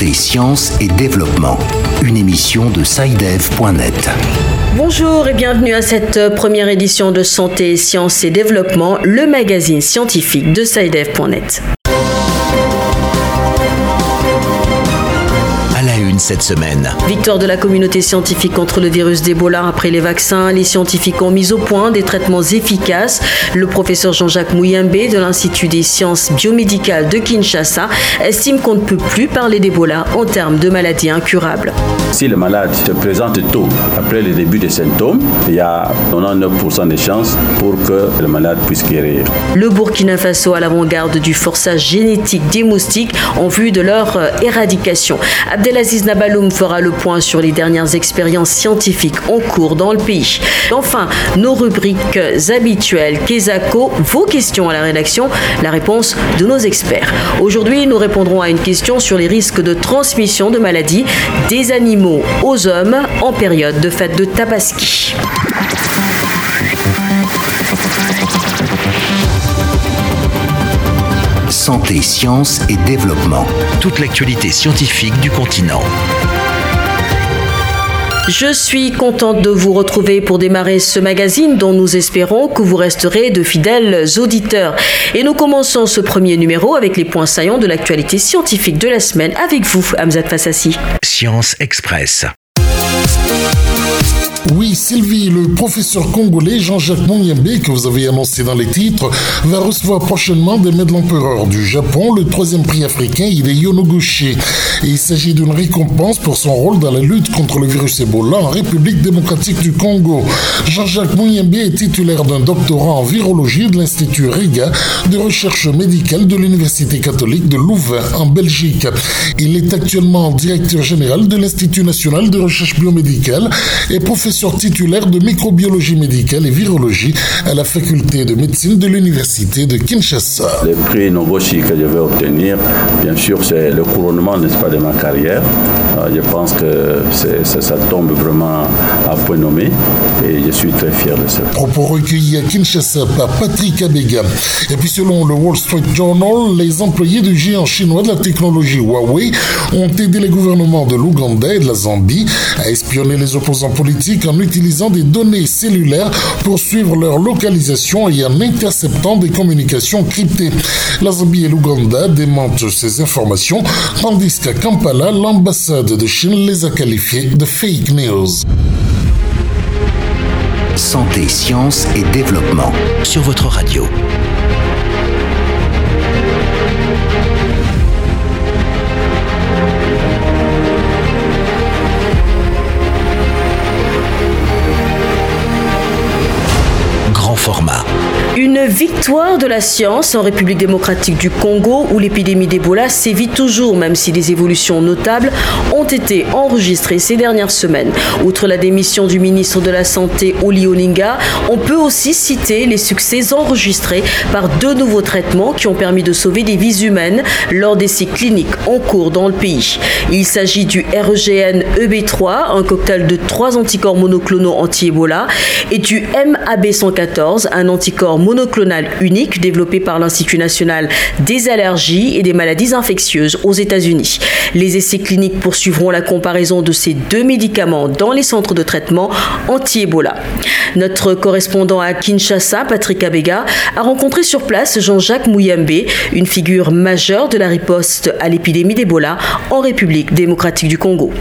Santé, sciences et développement. Une émission de SciDev.net. Bonjour et bienvenue à cette première édition de Santé, sciences et développement, le magazine scientifique de SciDev.net. cette semaine. Victoire de la communauté scientifique contre le virus d'Ebola après les vaccins. Les scientifiques ont mis au point des traitements efficaces. Le professeur Jean-Jacques Mouyembe de l'Institut des sciences biomédicales de Kinshasa estime qu'on ne peut plus parler d'Ebola en termes de maladies incurables. Si le malade se présente tôt après le début des symptômes, il y a 99% de chances pour que le malade puisse guérir. Le Burkina Faso à l'avant-garde du forçage génétique des moustiques en vue de leur éradication. Abdelaziz Nabaloum fera le point sur les dernières expériences scientifiques en cours dans le pays. Enfin, nos rubriques habituelles, Kesako, vos questions à la rédaction, la réponse de nos experts. Aujourd'hui, nous répondrons à une question sur les risques de transmission de maladies des animaux aux hommes en période de fête de Tabaski. Santé, sciences et développement. Toute l'actualité scientifique du continent. Je suis contente de vous retrouver pour démarrer ce magazine dont nous espérons que vous resterez de fidèles auditeurs. Et nous commençons ce premier numéro avec les points saillants de l'actualité scientifique de la semaine avec vous, Hamzat Fassassi. Science Express. Oui, Sylvie, le professeur congolais Jean-Jacques Monyembe, que vous avez annoncé dans les titres, va recevoir prochainement des mains de l'empereur du Japon le troisième prix africain Hideo Noguchi. Et il s'agit d'une récompense pour son rôle dans la lutte contre le virus Ebola en République démocratique du Congo. Jean-Jacques Monyembe est titulaire d'un doctorat en virologie de l'Institut Riga de recherche médicale de l'Université catholique de Louvain en Belgique. Il est actuellement directeur général de l'Institut national de recherche biomédicale et professeur titulaire de microbiologie médicale et virologie à la faculté de médecine de l'université de Kinshasa. Le prix Nogoshi que je vais obtenir, bien sûr, c'est le couronnement, n'est-ce pas, de ma carrière. Euh, je pense que ça tombe vraiment à point nommé et je suis très fier de ça. Propos recueillis à Kinshasa par Patrick Abega. Et puis selon le Wall Street Journal, les employés du géant chinois de la technologie Huawei ont aidé les gouvernements de l'Ouganda et de la Zambie à espionner les opposants politiques en utilisant des données cellulaires pour suivre leur localisation et en interceptant des communications cryptées. La Zambie et l'Ouganda démentent ces informations, tandis qu'à Kampala, l'ambassade de Chine les a qualifiées de fake news. Santé, sciences et développement sur votre radio. Une victoire de la science en République démocratique du Congo où l'épidémie d'Ebola sévit toujours même si des évolutions notables ont été enregistrées ces dernières semaines. Outre la démission du ministre de la Santé Oli Olinga, on peut aussi citer les succès enregistrés par deux nouveaux traitements qui ont permis de sauver des vies humaines lors d'essais cliniques en cours dans le pays. Il s'agit du REGN EB3, un cocktail de trois anticorps monoclonaux anti-Ebola, et du MAB114, un anticorps monoclonal unique développé par l'Institut national des allergies et des maladies infectieuses aux États-Unis. Les essais cliniques poursuivront la comparaison de ces deux médicaments dans les centres de traitement anti-Ebola. Notre correspondant à Kinshasa, Patrick Abega, a rencontré sur place Jean-Jacques Mouyembe, une figure majeure de la riposte à l'épidémie d'Ebola en République démocratique du Congo.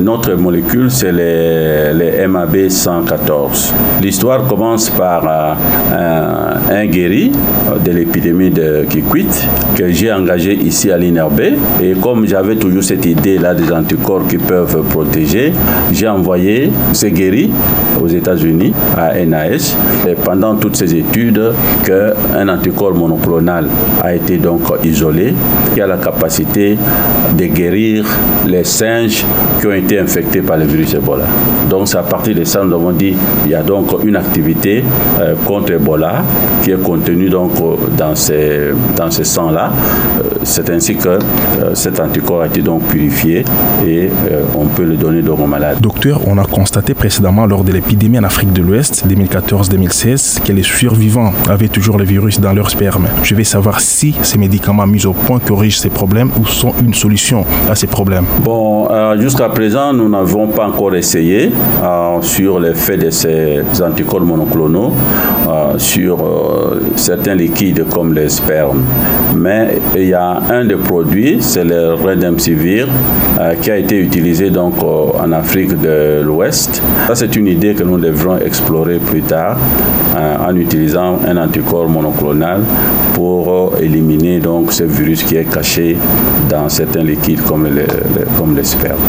Notre molécule, c'est les, MAB 114. L'histoire commence par euh, un, guéri euh, de l'épidémie de Kikwit que j'ai engagé ici à l'INRB. Et comme j'avais toujours cette idée-là des anticorps qui peuvent protéger, j'ai envoyé ce guéri aux États-Unis, à NIH. Et pendant toutes ces études, qu'un anticorps monoclonal a été donc isolé, qui a la capacité de guérir les singes qui ont été été infectés par le virus Ebola. Donc c'est à partir de ça nous avons dit il y a donc une activité euh, contre Ebola qui est contenue donc dans ces dans ce sang-là. c'est ainsi que cet anticorps a été donc purifié et on peut le donner donc aux malades. Docteur, on a constaté précédemment lors de l'épidémie en Afrique de l'Ouest 2014-2016 que les survivants avaient toujours le virus dans leur sperme. Je vais savoir si ces médicaments mis au point corrigent ces problèmes ou sont une solution à ces problèmes. Bon, euh, jusqu'à présent, nous n'avons pas encore essayé euh, sur l'effet de ces anticorps monoclonaux euh, sur certains liquides comme les spermes. Mais il y a un des produits, c'est le Redemsivir, qui a été utilisé donc en Afrique de l'Ouest. Ça, c'est une idée que nous devrons explorer plus tard en utilisant un anticorps monoclonal pour éliminer donc ce virus qui est caché dans certains liquides comme les, comme les spermes.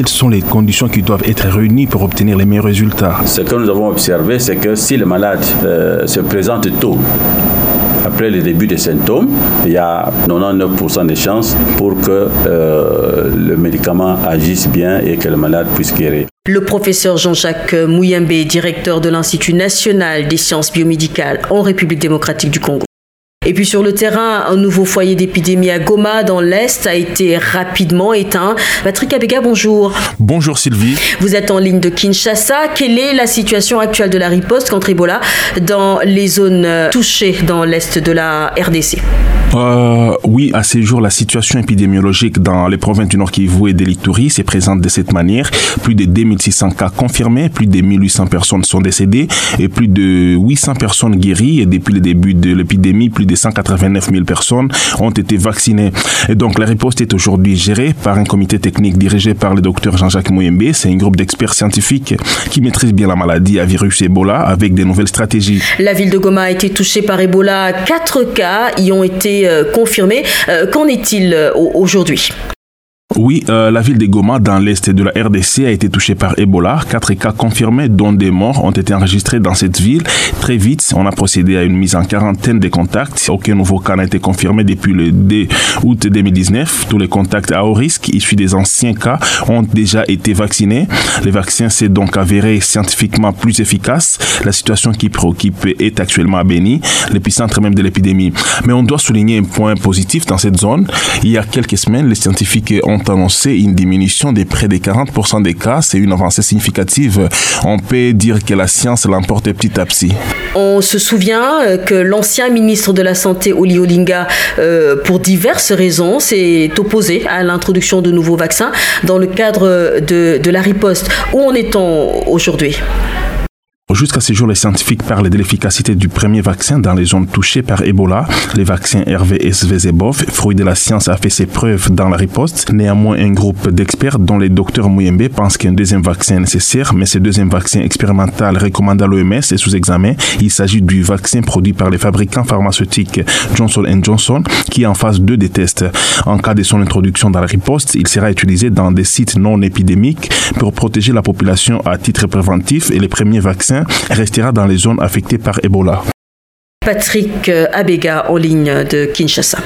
Quelles sont les conditions qui doivent être réunies pour obtenir les meilleurs résultats Ce que nous avons observé, c'est que si le malade euh, se présente tôt, après le début des symptômes, il y a 99% de chances pour que euh, le médicament agisse bien et que le malade puisse guérir. Le professeur Jean-Jacques Mouyembe, directeur de l'Institut national des sciences biomédicales en République démocratique du Congo. Et puis sur le terrain, un nouveau foyer d'épidémie à Goma, dans l'Est, a été rapidement éteint. Patrick Abega, bonjour. Bonjour Sylvie. Vous êtes en ligne de Kinshasa. Quelle est la situation actuelle de la riposte contre Ebola dans les zones touchées dans l'Est de la RDC euh, oui, à ces jours, la situation épidémiologique dans les provinces du Nord Kivu et de l'Ituri se présente de cette manière. Plus de 2600 cas confirmés, plus de 1800 personnes sont décédées et plus de 800 personnes guéries. Et depuis le début de l'épidémie, plus de 189 000 personnes ont été vaccinées. Et donc, la riposte est aujourd'hui gérée par un comité technique dirigé par le docteur Jean-Jacques Mouyembe. C'est un groupe d'experts scientifiques qui maîtrise bien la maladie à virus Ebola avec des nouvelles stratégies. La ville de Goma a été touchée par Ebola. Quatre cas y ont été euh, confirmé. Euh, qu'en est-il euh, aujourd'hui? Oui, euh, la ville de Goma, dans l'est de la RDC, a été touchée par Ebola. Quatre cas confirmés, dont des morts, ont été enregistrés dans cette ville. Très vite, on a procédé à une mise en quarantaine des contacts. Aucun nouveau cas n'a été confirmé depuis le 2 août 2019. Tous les contacts à haut risque, issus des anciens cas, ont déjà été vaccinés. Les vaccins s'est donc avéré scientifiquement plus efficace. La situation qui préoccupe est actuellement à Béni, l'épicentre même de l'épidémie. Mais on doit souligner un point positif dans cette zone. Il y a quelques semaines, les scientifiques ont annoncé une diminution de près de 40% des cas. C'est une avancée significative. On peut dire que la science l'emporte petit à petit. On se souvient euh, que l'ancien ministre de la Santé, Oli Olinga, euh, pour diverses raisons, s'est opposé à l'introduction de nouveaux vaccins dans le cadre de la riposte. Où en est-on aujourd'hui? Jusqu'à ce jour, les scientifiques parlent de l'efficacité du premier vaccin dans les zones touchées par Ebola. Les vaccins RVSV-Zebov, fruit de la science, a fait ses preuves dans la riposte. Néanmoins, un groupe d'experts, dont les docteurs Mouyembe, pense qu'un deuxième vaccin est nécessaire, mais ce deuxième vaccin expérimental recommandé à l'OMS est sous examen. Il s'agit du vaccin produit par les fabricants pharmaceutiques Johnson Johnson, qui est en phase 2 des tests. En cas de son introduction dans la riposte, il sera utilisé dans des sites non épidémiques pour protéger la population à titre préventif et les premiers vaccins restera dans les zones affectées par Ebola. Patrick Abega en ligne de Kinshasa.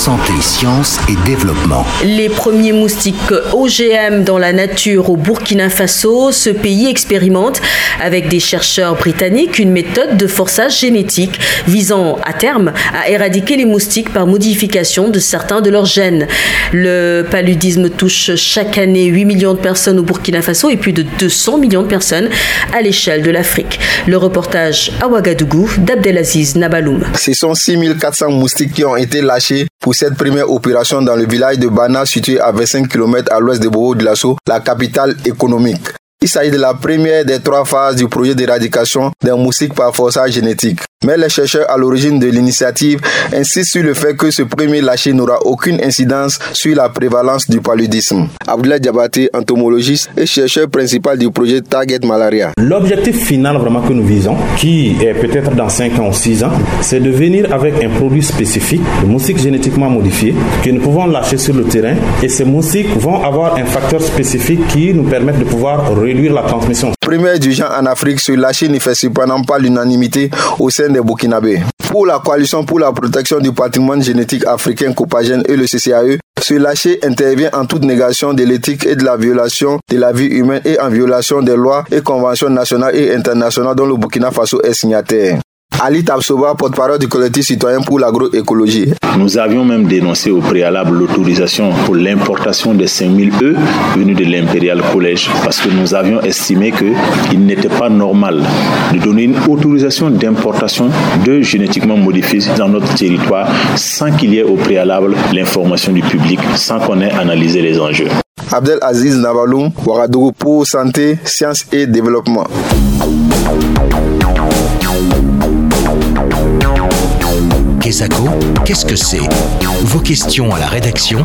Santé, sciences et développement. Les premiers moustiques OGM dans la nature au Burkina Faso, ce pays expérimente avec des chercheurs britanniques une méthode de forçage génétique visant à terme à éradiquer les moustiques par modification de certains de leurs gènes. Le paludisme touche chaque année 8 millions de personnes au Burkina Faso et plus de 200 millions de personnes à l'échelle de l'Afrique. Le reportage à Ouagadougou d'Abdelaziz Nabaloum. Ce sont 6400 moustiques qui ont été lâchés pour cette première opération dans le village de Bana situé à 25 km à l'ouest de Bobo de la capitale économique. Il s'agit de la première des trois phases du projet d'éradication des moustiques par forçage génétique. Mais les chercheurs à l'origine de l'initiative insistent sur le fait que ce premier lâcher n'aura aucune incidence sur la prévalence du paludisme. Abdoulaye Diabaté, entomologiste et chercheur principal du projet Target Malaria. L'objectif final vraiment que nous visons, qui est peut-être dans 5 ans ou 6 ans, c'est de venir avec un produit spécifique, le moustique génétiquement modifié, que nous pouvons lâcher sur le terrain et ces moustiques vont avoir un facteur spécifique qui nous permet de pouvoir réduire la transmission. Du genre en Afrique, ce lâcher ne fait cependant pas l'unanimité au sein des Burkinabés. Pour la coalition pour la protection du patrimoine génétique africain Copagène et le CCAE, ce lâcher intervient en toute négation de l'éthique et de la violation de la vie humaine et en violation des lois et conventions nationales et internationales dont le Burkina Faso est signataire. Ali Tabsoba, porte-parole du collectif citoyen pour l'agroécologie. Nous avions même dénoncé au préalable l'autorisation pour l'importation des 5000 œufs venus de l'Impérial Collège parce que nous avions estimé qu'il n'était pas normal de donner une autorisation d'importation de génétiquement modifiés dans notre territoire sans qu'il y ait au préalable l'information du public, sans qu'on ait analysé les enjeux. Abdel Aziz Navaloum, Ouagadougou pour santé, sciences et développement. Kesako, qu'est-ce que c'est? Vos questions à la rédaction,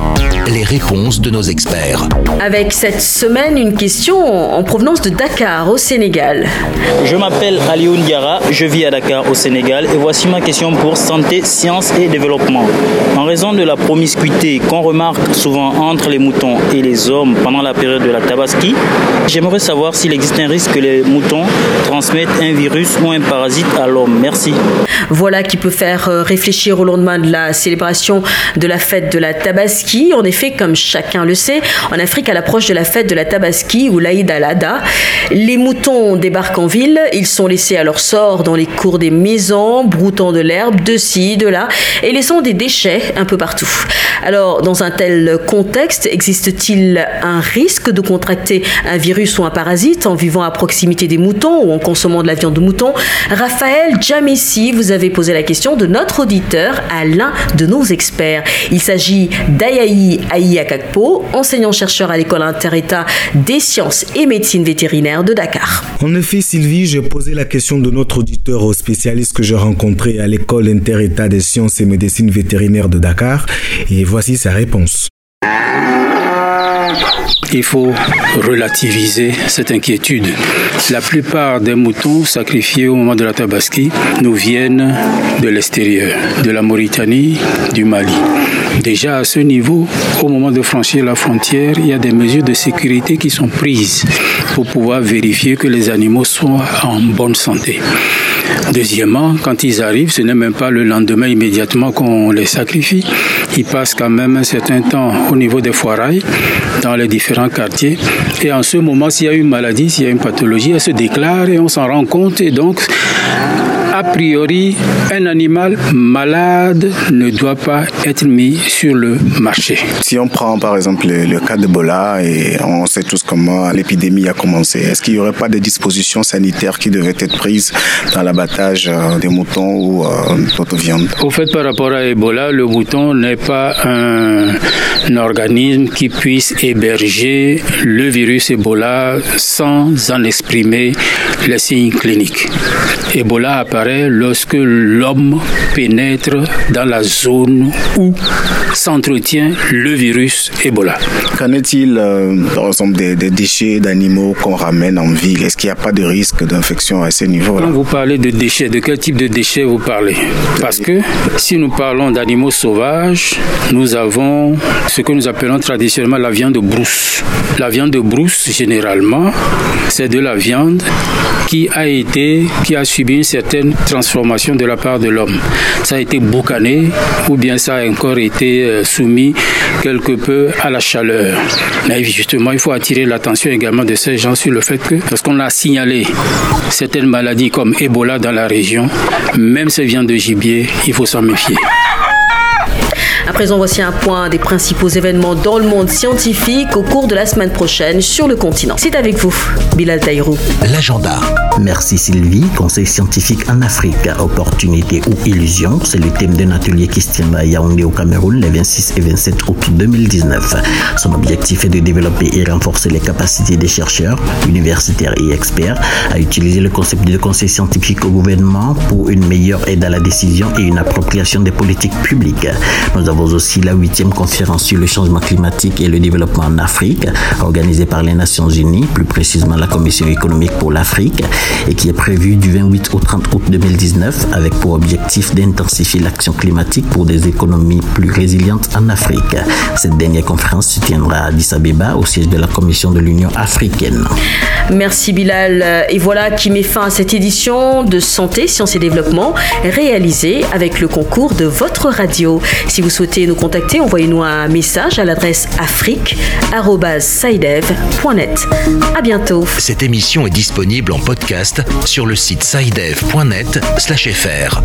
les réponses de nos experts. Avec cette semaine, une question en provenance de Dakar, au Sénégal. Je m'appelle Alioun Diara, je vis à Dakar, au Sénégal, et voici ma question pour santé, sciences et développement. En raison de la promiscuité qu'on remarque souvent entre les moutons et les hommes pendant la période de la tabaski, j'aimerais savoir s'il existe un risque que les moutons transmettent un virus ou un parasite à l'homme. Merci. Voilà qui peut faire euh, réfléchir réfléchir au lendemain de la célébration de la fête de la Tabaski. En effet, comme chacun le sait, en Afrique, à l'approche de la fête de la Tabaski ou l'Aïd al-Adha, les moutons débarquent en ville. Ils sont laissés à leur sort dans les cours des maisons, broutant de l'herbe de ci, de là, et laissant des déchets un peu partout. Alors, dans un tel contexte, existe-t-il un risque de contracter un virus ou un parasite en vivant à proximité des moutons ou en consommant de la viande de mouton? Raphaël Jamessi, vous avez posé la question de notre auditeur à l'un de nos experts. Il s'agit d'Ayaï Aïakakpo, enseignant-chercheur à l'école inter-État des sciences et médecine vétérinaire de Dakar. En effet, Sylvie, j'ai posé la question de notre auditeur au spécialiste que j'ai rencontré à l'école inter-État des sciences et médecine vétérinaire de Dakar et voici sa réponse. Il faut relativiser cette inquiétude. La plupart des moutons sacrifiés au moment de la tabaski nous viennent de l'extérieur, de la Mauritanie, du Mali. Déjà à ce niveau, au moment de franchir la frontière, il y a des mesures de sécurité qui sont prises pour pouvoir vérifier que les animaux sont en bonne santé. Deuxièmement, quand ils arrivent, ce n'est même pas le lendemain immédiatement qu'on les sacrifie. Ils passent quand même un certain temps au niveau des foirailles, dans les différents quartiers. Et en ce moment, s'il y a une maladie, s'il y a une pathologie, elle se déclare et on s'en rend compte. Donc, a priori, un animal malade ne doit pas être mis sur le marché. Si on prend par exemple le, cas d'Ebola et on sait tous comment l'épidémie a commencé, est-ce qu'il n'y aurait pas des dispositions sanitaires qui devraient être prises dans l'abattage euh, des moutons ou euh, d'autres viandes? Au fait, par rapport à Ebola, le mouton n'est pas un, un organisme qui puisse héberger le virus Ebola sans en exprimer les signes cliniques. Ebola apparaît lorsque l'homme pénètre dans la zone où s'entretient le virus Ebola. Qu'en est-il, euh, par exemple, des, déchets d'animaux qu'on ramène en ville? Est-ce qu'il n'y a pas de risque d'infection à ce niveau-là Quand vous parlez de déchets, de quel type de déchets vous parlez? Parce que si nous parlons d'animaux sauvages, nous avons ce que nous appelons traditionnellement la viande de brousse. La viande de brousse, généralement, c'est de la viande qui a été, qui a subi une certaine transformation de la part de l'homme. Ça a été boucané ou bien ça a encore été euh, soumis quelque peu à la chaleur. Mais justement, il faut attirer l'attention également de ces gens sur le fait que lorsqu'on a signalé certaines maladies comme Ebola dans la région, même ces viandes de gibier, il faut s'en méfier. À présent, voici un point des principaux événements dans le monde scientifique au cours de la semaine prochaine sur le continent. C'est avec vous, Bilal Taïrou. L'agenda. Merci Sylvie. Conseil scientifique en Afrique, opportunité ou illusion, c'est le thème d'un atelier qui se tiendra à Yaoundé au Cameroun les 26 et 27 août 2019. Son objectif est de développer et renforcer les capacités des chercheurs, universitaires et experts à utiliser le concept de conseil scientifique au gouvernement pour une meilleure aide à la décision et une appropriation des politiques publiques. Nous observons aussi la huitième conférence sur le changement climatique et le développement en Afrique, organisée par les Nations Unies, plus précisément la Commission économique pour l'Afrique, et qui est prévue du 28 au 30 août 2019 avec pour objectif d'intensifier l'action climatique pour des économies plus résilientes en Afrique. Cette dernière conférence se tiendra à Addis Abeba au siège de la Commission de l'Union africaine. Merci Bilal. Et voilà qui met fin à cette édition de Santé, Sciences et Développement réalisée avec le concours de votre radio. Si vous souhaitez nous contacter, envoyez-nous un message à l'adresse afrique.saidev.net. À bientôt. Cette émission est disponible en podcast sur le site saidev.net/fr.